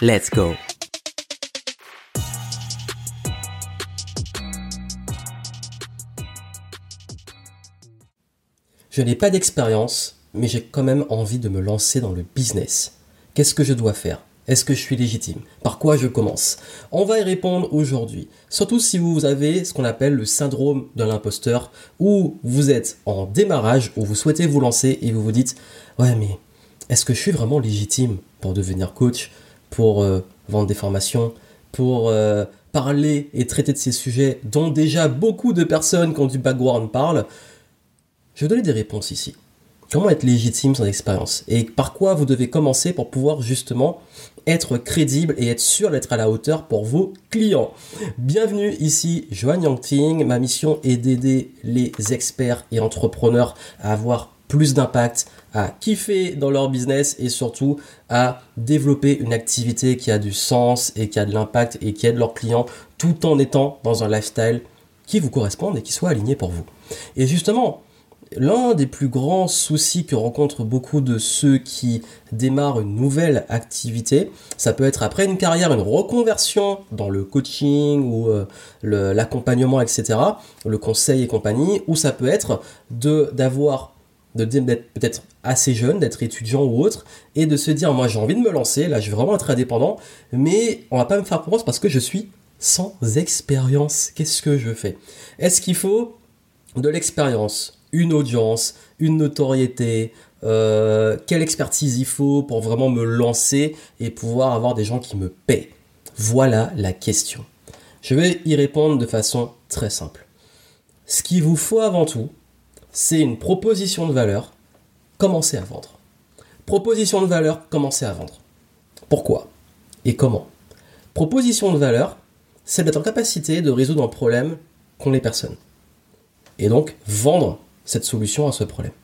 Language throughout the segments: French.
Let's go. Je n'ai pas d'expérience, mais j'ai quand même envie de me lancer dans le business. Qu'est-ce que je dois faire? Est-ce que je suis légitime? Par quoi je commence? On va y répondre aujourd'hui. Surtout si vous avez ce qu'on appelle le syndrome de l'imposteur, où vous êtes en démarrage, où vous souhaitez vous lancer et vous vous dites Ouais, mais est-ce que je suis vraiment légitime pour devenir coach? Pour euh, vendre des formations, pour euh, parler et traiter de ces sujets dont déjà beaucoup de personnes qui ont du background parlent, je vais donner des réponses ici. Comment être légitime sans expérience? Et par quoi vous devez commencer pour pouvoir justement être crédible et être sûr d'être à la hauteur pour vos clients? Bienvenue ici, Joanne Yangting. Ma mission est d'aider les experts et entrepreneurs à avoir plus d'impact, à kiffer dans leur business et surtout à développer une activité qui a du sens et qui a de l'impact et qui aide leurs clients tout en étant dans un lifestyle qui vous corresponde et qui soit aligné pour vous. Et justement, l'un des plus grands soucis que rencontrent beaucoup de ceux qui démarrent une nouvelle activité, ça peut être après une carrière, une reconversion dans le coaching ou euh, l'accompagnement, etc., le conseil et compagnie, ou ça peut être d'avoir d'être peut-être assez jeune, d'être étudiant ou autre, et de se dire, moi j'ai envie de me lancer, là je vais vraiment être indépendant, mais on va pas me faire confiance parce que je suis sans expérience. Qu'est-ce que je fais? Est-ce qu'il faut de l'expérience, une audience, une notoriété euh, Quelle expertise il faut pour vraiment me lancer et pouvoir avoir des gens qui me paient? Voilà la question. Je vais y répondre de façon très simple. Ce qu'il vous faut avant tout, c'est une proposition de valeur, commencez à vendre. Proposition de valeur, commencez à vendre. Pourquoi et comment? Proposition de valeur, c'est d'être en capacité de résoudre un problème qu'ont les personnes. Et donc, vendre cette solution à ce problème.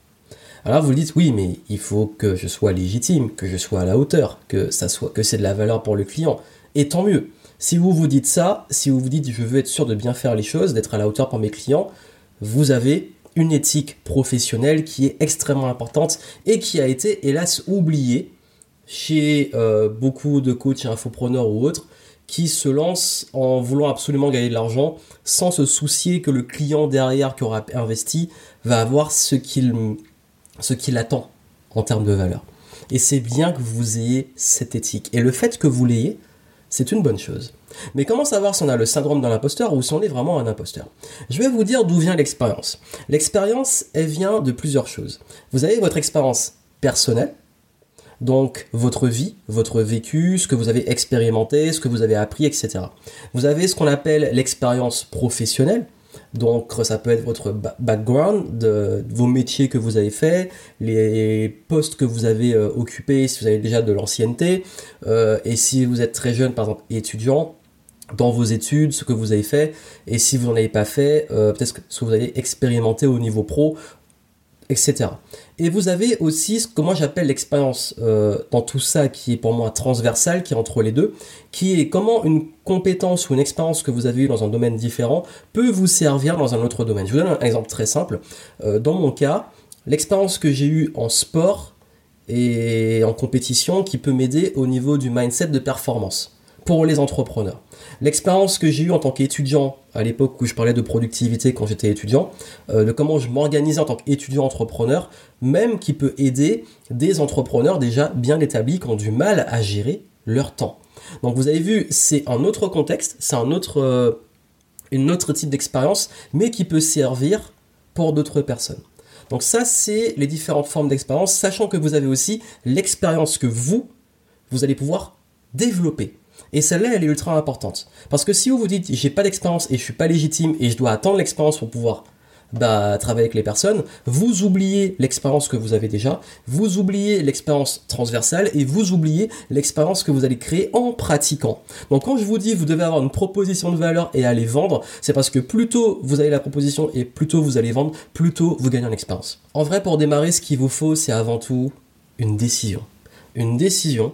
Alors vous dites oui, mais il faut que je sois légitime, que je sois à la hauteur, que que c'est de la valeur pour le client. Et tant mieux. Si vous vous dites ça, si vous vous dites je veux être sûr de bien faire les choses, d'être à la hauteur pour mes clients, vous avez une éthique professionnelle qui est extrêmement importante et qui a été hélas oubliée chez euh, beaucoup de coachs infopreneurs ou autres qui se lancent en voulant absolument gagner de l'argent sans se soucier que le client derrière qui aura investi va avoir ce qu'il ce qu'il attend en termes de valeur. Et c'est bien que vous ayez cette éthique. Et le fait que vous l'ayez, c'est une bonne chose. Mais comment savoir si on a le syndrome de l'imposteur ou si on est vraiment un imposteur? Je vais vous dire d'où vient l'expérience. L'expérience, elle vient de plusieurs choses. Vous avez votre expérience personnelle, donc votre vie, votre vécu, ce que vous avez expérimenté, ce que vous avez appris, etc. Vous avez ce qu'on appelle l'expérience professionnelle, donc ça peut être votre background, vos métiers que vous avez faits, les postes que vous avez euh, occupés, si vous avez déjà de l'ancienneté, euh, et si vous êtes très jeune, par exemple étudiant, dans vos études, ce que vous avez fait, et si vous n'en avez pas fait, euh, peut-être ce que vous avez expérimenté au niveau pro, etc. Et vous avez aussi ce que moi j'appelle l'expérience euh, dans tout ça qui est pour moi transversale, qui est entre les deux, qui est comment une compétence ou une expérience que vous avez eue dans un domaine différent peut vous servir dans un autre domaine. Je vous donne un exemple très simple. Euh, dans mon cas, l'expérience que j'ai eue en sport et en compétition qui peut m'aider au niveau du mindset de performance pour les entrepreneurs. L'expérience que j'ai eue en tant qu'étudiant à l'époque où je parlais de productivité quand j'étais étudiant, euh, de comment je m'organisais en tant qu'étudiant entrepreneur, même qui peut aider des entrepreneurs déjà bien établis qui ont du mal à gérer leur temps. Donc vous avez vu, c'est un autre contexte, c'est un autre, euh, une autre type d'expérience, mais qui peut servir pour d'autres personnes. Donc ça, c'est les différentes formes d'expérience, sachant que vous avez aussi l'expérience que vous, vous allez pouvoir développer. Et celle-là, elle est ultra importante. Parce que si vous vous dites, j'ai pas d'expérience et je suis pas légitime et je dois attendre l'expérience pour pouvoir bah, travailler avec les personnes, vous oubliez l'expérience que vous avez déjà, vous oubliez l'expérience transversale et vous oubliez l'expérience que vous allez créer en pratiquant. Donc quand je vous dis vous devez avoir une proposition de valeur et aller vendre, c'est parce que plus tôt vous avez la proposition et plus tôt vous allez vendre, plus tôt vous gagnez en expérience. En vrai, pour démarrer, ce qu'il vous faut, c'est avant tout une décision. Une décision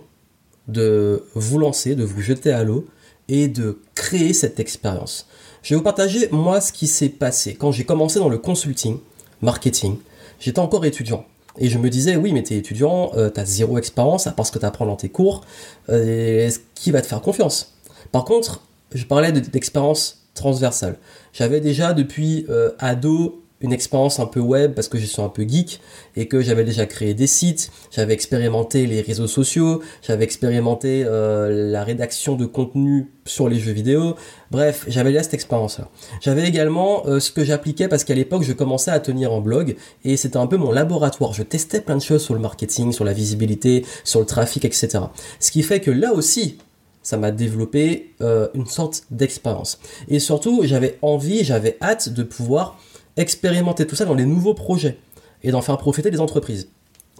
de vous lancer, de vous jeter à l'eau et de créer cette expérience. Je vais vous partager moi ce qui s'est passé quand j'ai commencé dans le consulting, marketing. J'étais encore étudiant. Et je me disais, oui, mais t'es étudiant, euh, t'as zéro expérience, à part ce que t'apprends dans tes cours, euh, qui va te faire confiance? Par contre, je parlais d'expérience transversale. J'avais déjà depuis euh, ado une expérience un peu web parce que je suis un peu geek et que j'avais déjà créé des sites, j'avais expérimenté les réseaux sociaux, j'avais expérimenté euh, la rédaction de contenu sur les jeux vidéo. Bref, j'avais déjà cette expérience-là. J'avais également euh, ce que j'appliquais parce qu'à l'époque, je commençais à tenir un blog et c'était un peu mon laboratoire. Je testais plein de choses sur le marketing, sur la visibilité, sur le trafic, etc. Ce qui fait que là aussi, ça m'a développé euh, une sorte d'expérience. Et surtout, j'avais envie, j'avais hâte de pouvoir expérimenter tout ça dans les nouveaux projets et d'en faire profiter les entreprises.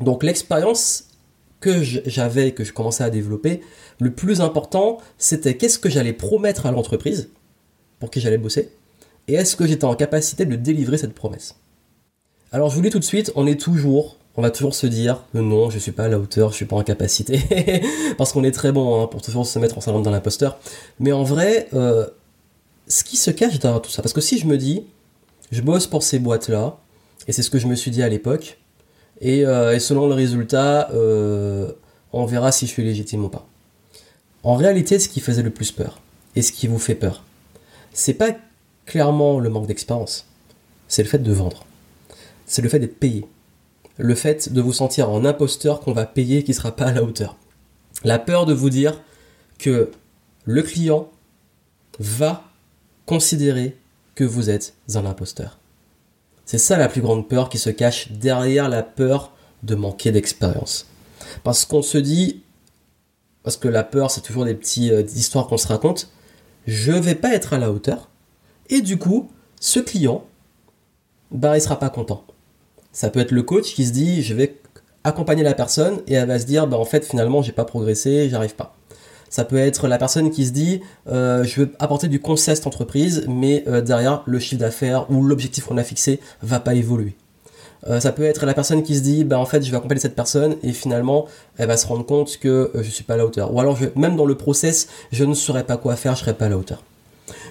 Donc l'expérience que j'avais, que je commençais à développer, le plus important, c'était qu'est-ce que j'allais promettre à l'entreprise pour qui j'allais bosser, et est-ce que j'étais en capacité de délivrer cette promesse. Alors je vous dis tout de suite, on est toujours, on va toujours se dire non, je suis pas à la hauteur, je suis pas en capacité, parce qu'on est très bon hein, pour toujours se mettre en salon dans l'imposteur. Mais en vrai, euh, ce qui se cache derrière tout ça, parce que si je me dis, je bosse pour ces boîtes-là, et c'est ce que je me suis dit à l'époque, et, euh, selon le résultat, euh, on verra si je suis légitime ou pas. En réalité, ce qui faisait le plus peur, et ce qui vous fait peur, c'est pas clairement le manque d'expérience, c'est le fait de vendre. C'est le fait d'être payé. Le fait de vous sentir en imposteur qu'on va payer qui sera pas à la hauteur. La peur de vous dire que le client va considérer que vous êtes un imposteur. C'est ça la plus grande peur qui se cache derrière la peur de manquer d'expérience. Parce qu'on se dit, parce que la peur c'est toujours des petites euh, histoires qu'on se raconte, je vais pas être à la hauteur, et du coup, ce client, bah il sera pas content. Ça peut être le coach qui se dit, je vais accompagner la personne et elle va se dire, bah en fait finalement j'ai pas progressé, j'arrive pas. Ça peut être la personne qui se dit euh, je veux apporter du conseil à cette entreprise, mais euh, derrière le chiffre d'affaires ou l'objectif qu'on a fixé va pas évoluer. Euh, ça peut être la personne qui se dit bah en fait je vais accompagner cette personne et finalement elle va se rendre compte que je suis pas à la hauteur. Ou alors même dans le process je ne saurais pas quoi faire, je serais pas à la hauteur.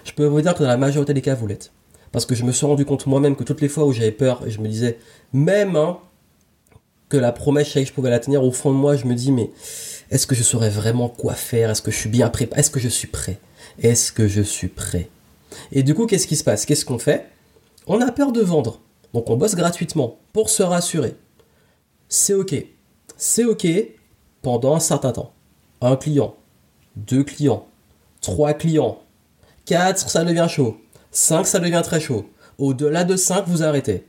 Je peux vous dire que dans la majorité des cas vous l'êtes. Parce que je me suis rendu compte moi-même que toutes les fois où j'avais peur, je me disais, même hein, que la promesse, je savais que je pouvais la tenir, au fond de moi, je me dis, mais est-ce que je saurais vraiment quoi faire? Est-ce que je suis bien préparé Est-ce que je suis prêt? Est-ce que je suis prêt? Et du coup, qu'est-ce qui se passe? Qu'est-ce qu'on fait? On a peur de vendre. Donc on bosse gratuitement pour se rassurer. C'est ok. C'est ok pendant un certain temps. Un client, deux clients, trois clients, quatre, ça devient chaud. Cinq, ça devient très chaud. Au-delà de cinq, vous arrêtez.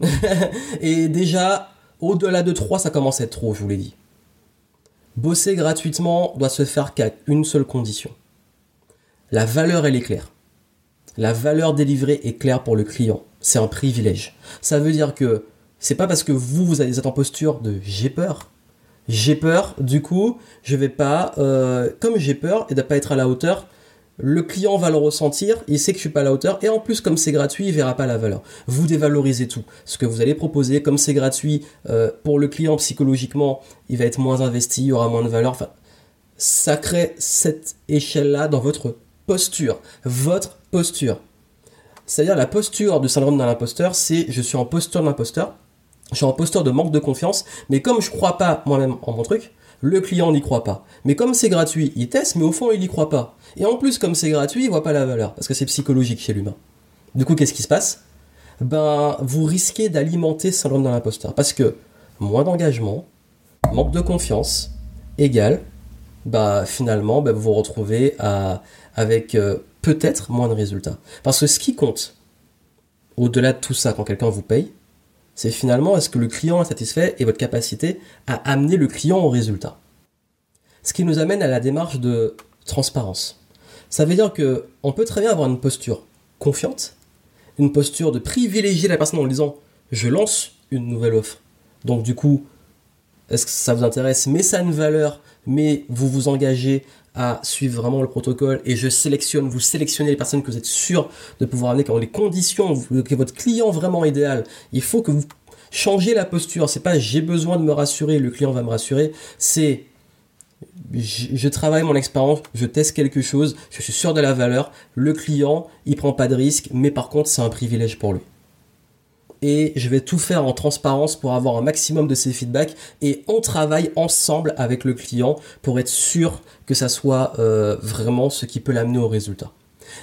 Et déjà, au-delà de trois, ça commence à être trop, je vous l'ai dit. Bosser gratuitement doit se faire qu'à une seule condition. La valeur, elle est claire. La valeur délivrée est claire pour le client. C'est un privilège. Ça veut dire que c'est pas parce que vous, vous êtes en posture de j'ai peur. J'ai peur, du coup, je vais pas, euh, comme j'ai peur et de pas être à la hauteur, le client va le ressentir, il sait que je suis pas à la hauteur, et en plus, comme c'est gratuit, il verra pas la valeur. Vous dévalorisez tout. Ce que vous allez proposer, comme c'est gratuit, euh, pour le client psychologiquement, il va être moins investi, il y aura moins de valeur. Enfin, ça crée cette échelle-là dans votre posture. Votre posture. C'est-à-dire la posture du syndrome d'un imposteur, c'est je suis en posture d'imposteur, je suis en posture de manque de confiance, mais comme je crois pas moi-même en mon truc, le client n'y croit pas. Mais comme c'est gratuit, il teste, mais au fond, il n'y croit pas. Et en plus, comme c'est gratuit, il voit pas la valeur, parce que c'est psychologique chez l'humain. Du coup, qu'est-ce qui se passe? Ben, vous risquez d'alimenter ce syndrome de l'imposteur, parce que moins d'engagement, manque de confiance, égale, bah finalement, ben, vous vous retrouvez avec euh, peut-être moins de résultats. Parce que ce qui compte, au-delà de tout ça, quand quelqu'un vous paye, c'est finalement est-ce que le client est satisfait et votre capacité à amener le client au résultat? Ce qui nous amène à la démarche de transparence. Ça veut dire que on peut très bien avoir une posture confiante, une posture de privilégier la personne en lui disant je lance une nouvelle offre. Donc du coup, est-ce que ça vous intéresse? Mais ça a une valeur, mais vous vous engagez à suivre vraiment le protocole et je sélectionne, vous sélectionnez les personnes que vous êtes sûr de pouvoir amener, quand les conditions, que votre client vraiment idéal, il faut que vous changez la posture. C'est pas j'ai besoin de me rassurer, le client va me rassurer, c'est je, travaille mon expérience, je teste quelque chose, je suis sûr de la valeur, le client, il prend pas de risque, mais par contre, c'est un privilège pour lui. Et je vais tout faire en transparence pour avoir un maximum de ses feedbacks et on travaille ensemble avec le client pour être sûr que ça soit euh, vraiment ce qui peut l'amener au résultat.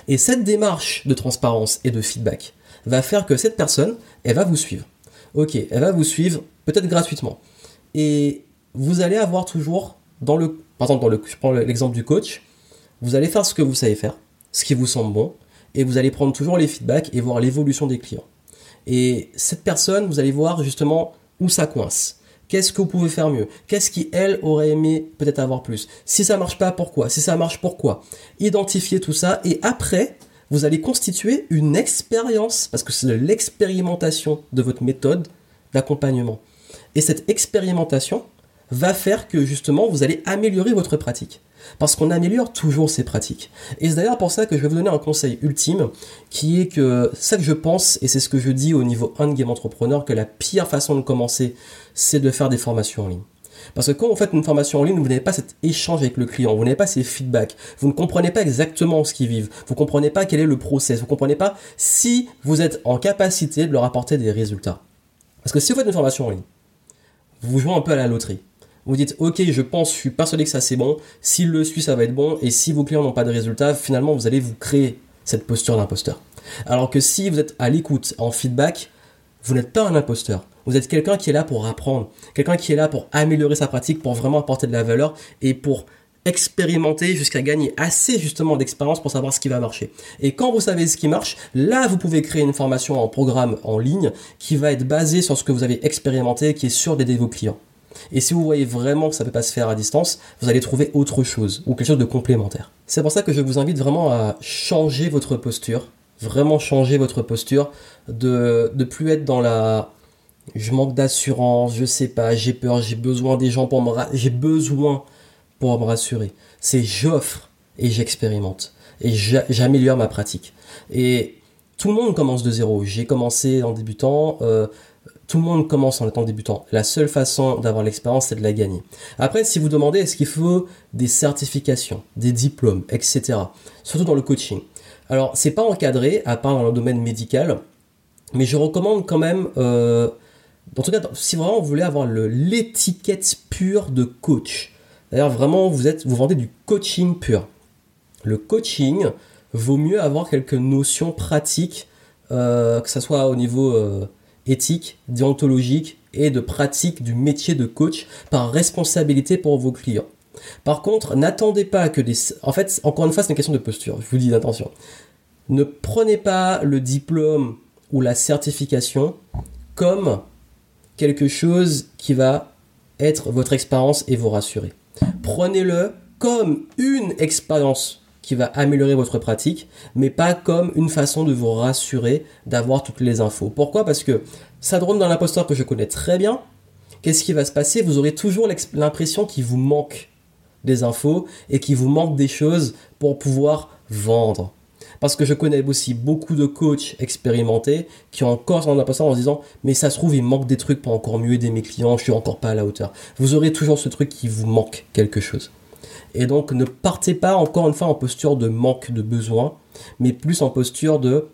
Et cette démarche de transparence et de feedback va faire que cette personne, elle va vous suivre. Ok, elle va vous suivre peut-être gratuitement. Et vous allez avoir toujours dans le, par exemple, dans le, je prends l'exemple du coach, vous allez faire ce que vous savez faire, ce qui vous semble bon, et vous allez prendre toujours les feedbacks et voir l'évolution des clients. Et cette personne, vous allez voir justement où ça coince. Qu'est-ce que vous pouvez faire mieux? Qu'est-ce qui, elle, aurait aimé peut-être avoir plus? Si ça marche pas, pourquoi? Si ça marche, pourquoi? Identifiez tout ça et après, vous allez constituer une expérience, parce que c'est l'expérimentation de votre méthode d'accompagnement. Et cette expérimentation, va faire que justement vous allez améliorer votre pratique. Parce qu'on améliore toujours ses pratiques. Et c'est d'ailleurs pour ça que je vais vous donner un conseil ultime, qui est que ça que je pense, et c'est ce que je dis au niveau game entrepreneur, que la pire façon de commencer, c'est de faire des formations en ligne. Parce que quand vous faites une formation en ligne, vous n'avez pas cet échange avec le client, vous n'avez pas ces feedbacks, vous ne comprenez pas exactement ce qu'ils vivent, vous ne comprenez pas quel est le process, vous ne comprenez pas si vous êtes en capacité de leur apporter des résultats. Parce que si vous faites une formation en ligne, vous jouez un peu à la loterie. Vous dites, ok, je pense, je suis persuadé que ça c'est bon. S'il le suit, ça va être bon. Et si vos clients n'ont pas de résultats, finalement, vous allez vous créer cette posture d'imposteur. Alors que si vous êtes à l'écoute, en feedback, vous n'êtes pas un imposteur. Vous êtes quelqu'un qui est là pour apprendre, quelqu'un qui est là pour améliorer sa pratique, pour vraiment apporter de la valeur et pour expérimenter jusqu'à gagner assez justement d'expérience pour savoir ce qui va marcher. Et quand vous savez ce qui marche, là vous pouvez créer une formation en programme en ligne qui va être basée sur ce que vous avez expérimenté, qui est sûr d'aider vos clients. Et si vous voyez vraiment que ça ne peut pas se faire à distance, vous allez trouver autre chose ou quelque chose de complémentaire. C'est pour ça que je vous invite vraiment à changer votre posture, vraiment changer votre posture, de ne plus être dans la je manque d'assurance, je sais pas, j'ai peur, j'ai besoin des gens pour me j'ai besoin pour me rassurer. C'est j'offre et j'expérimente et j'améliore ma pratique. Et tout le monde commence de zéro. J'ai commencé en débutant. Euh, tout le monde commence en étant débutant. La seule façon d'avoir l'expérience, c'est de la gagner. Après, si vous demandez est-ce qu'il faut des certifications, des diplômes, etc., surtout dans le coaching. Alors, c'est pas encadré, à part dans le domaine médical, mais je recommande quand même, euh, en tout cas, si vraiment vous voulez avoir l'étiquette pure de coach. D'ailleurs, vraiment, vous, êtes, vous vendez du coaching pur. Le coaching, vaut mieux avoir quelques notions pratiques, euh, que ce soit au niveau... Euh, éthique, déontologique et de pratique du métier de coach par responsabilité pour vos clients. Par contre, n'attendez pas que des... En fait, encore une fois, c'est une question de posture, je vous dis d'attention. Ne prenez pas le diplôme ou la certification comme quelque chose qui va être votre expérience et vous rassurer. Prenez-le comme une expérience qui va améliorer votre pratique, mais pas comme une façon de vous rassurer d'avoir toutes les infos. Pourquoi? Parce que ça drone dans l'imposteur que je connais très bien. Qu'est-ce qui va se passer? Vous aurez toujours l'impression qu'il vous manque des infos et qu'il vous manque des choses pour pouvoir vendre. Parce que je connais aussi beaucoup de coachs expérimentés qui ont encore dans l'imposteur en se disant mais ça se trouve il manque des trucs pour encore mieux aider mes clients, je suis encore pas à la hauteur. Vous aurez toujours ce truc qui vous manque quelque chose. Et donc ne partez pas encore une fois en posture de manque de besoin, mais plus en posture de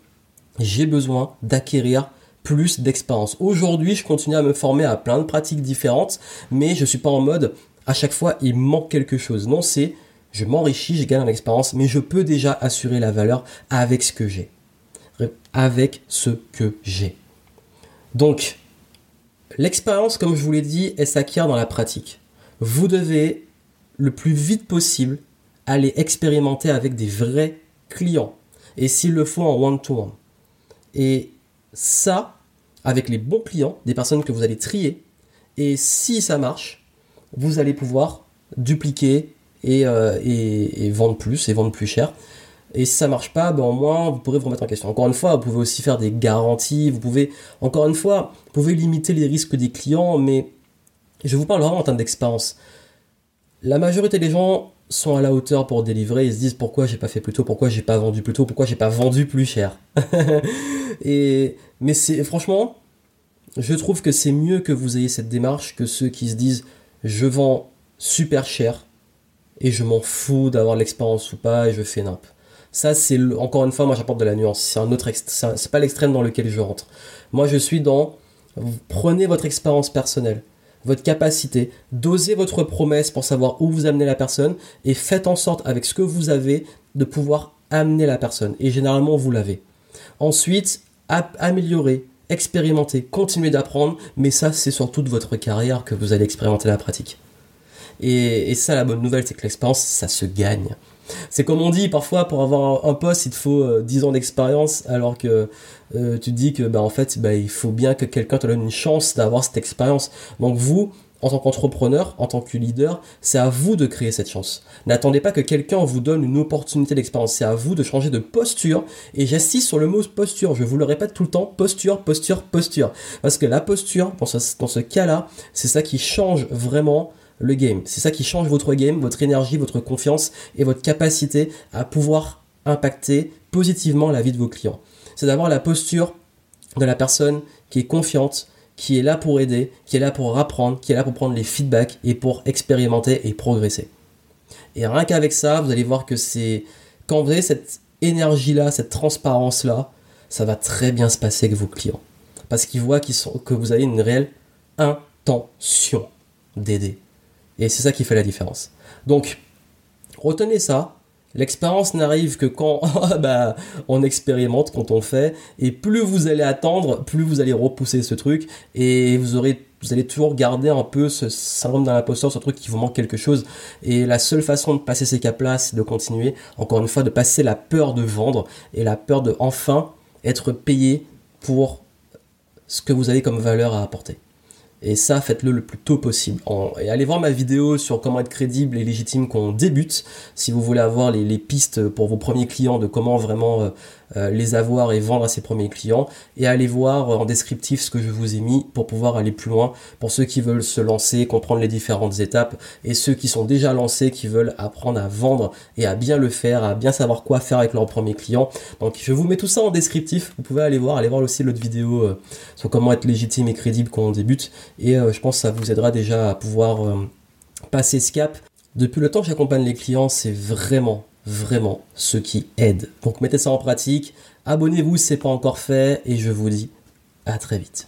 j'ai besoin d'acquérir plus d'expérience. Aujourd'hui, je continue à me former à plein de pratiques différentes, mais je suis pas en mode à chaque fois il manque quelque chose. Non, c'est je m'enrichis, je gagne en expérience, mais je peux déjà assurer la valeur avec ce que j'ai. Avec ce que j'ai. Donc, l'expérience, comme je vous l'ai dit, elle s'acquiert dans la pratique. Vous devez le plus vite possible aller expérimenter avec des vrais clients. Et s'il le faut en one-to-one. Et ça, avec les bons clients, des personnes que vous allez trier. Et si ça marche, vous allez pouvoir dupliquer et, euh, et, vendre plus et vendre plus cher. Et si ça marche pas, ben au moins vous pourrez vous remettre en question. Encore une fois, vous pouvez aussi faire des garanties, vous pouvez, encore une fois, vous pouvez limiter les risques des clients, mais je vous parle vraiment en termes d'expérience. La majorité des gens sont à la hauteur pour délivrer et se disent pourquoi j'ai pas fait plus tôt, pourquoi j'ai pas vendu plus tôt, pourquoi j'ai pas vendu plus cher? et mais franchement, je trouve que c'est mieux que vous ayez cette démarche que ceux qui se disent je vends super cher et je m'en fous d'avoir l'expérience ou pas et je fais nimp. Ça, c'est encore une fois, moi j'apporte de la nuance. C'est un autre c'est pas l'extrême dans lequel je rentre. Moi, je suis dans prenez votre expérience personnelle, votre capacité, dosez votre promesse pour savoir où vous amenez la personne et faites en sorte avec ce que vous avez de pouvoir amener la personne. Et généralement, vous l'avez. Ensuite, améliorer, expérimenter, continuer d'apprendre, mais ça, c'est sur toute votre carrière que vous allez expérimenter la pratique. Et ça, la bonne nouvelle, c'est que l'expérience, ça se gagne. C'est comme on dit, parfois pour avoir un, poste, il te faut 10 euh, ans d'expérience, alors que euh, tu dis que bah, en fait, bah, il faut bien que quelqu'un te donne une chance d'avoir cette expérience. Donc vous, en tant qu'entrepreneur, en tant que leader, c'est à vous de créer cette chance. N'attendez pas que quelqu'un vous donne une opportunité d'expérience. C'est à vous de changer de posture. Et j'insiste sur le mot posture. Je vous le répète tout le temps. Posture, posture, posture. Parce que la posture, dans ce, dans ce cas-là, c'est ça qui change vraiment le game. C'est ça qui change votre game, votre énergie, votre confiance et votre capacité à pouvoir impacter positivement la vie de vos clients. C'est d'avoir la posture de la personne qui est confiante, qui est là pour aider, qui est là pour apprendre, qui est là pour prendre les feedbacks et pour expérimenter et progresser. Et rien qu'avec ça, vous allez voir que c'est quand vous avez cette énergie-là, cette transparence-là, ça va très bien se passer avec vos clients. Parce qu'ils voient que vous avez une réelle intention d'aider. Et c'est ça qui fait la différence. Donc, retenez ça. L'expérience n'arrive que quand bah, on expérimente, quand on fait. Et plus vous allez attendre, plus vous allez repousser ce truc. Et vous aurez vous allez toujours garder un peu ce syndrome d'un imposteur, ce truc qui vous manque quelque chose. Et la seule façon de passer ces caps-là, c'est de continuer, encore une fois, de passer la peur de vendre et la peur de enfin être payé pour ce que vous avez comme valeur à apporter. Et ça, faites-le le plus tôt possible. Et allez voir ma vidéo sur comment être crédible et légitime quand on débute, si vous voulez avoir les, pistes pour vos premiers clients de comment vraiment euh, euh, les avoir et vendre à ses premiers clients. Et allez voir en descriptif ce que je vous ai mis pour pouvoir aller plus loin pour ceux qui veulent se lancer, comprendre les différentes étapes et ceux qui sont déjà lancés, qui veulent apprendre à vendre et à bien le faire, à bien savoir quoi faire avec leurs premiers clients. Donc je vous mets tout ça en descriptif. Vous pouvez aller voir, aller voir aussi l'autre vidéo euh, sur comment être légitime et crédible quand on débute. Et euh, je pense que ça vous aidera déjà à pouvoir passer ce cap. Depuis le temps que j'accompagne les clients, c'est vraiment vraiment ce qui aide. Donc mettez ça en pratique, abonnez-vous si ce n'est pas encore fait et je vous dis à très vite.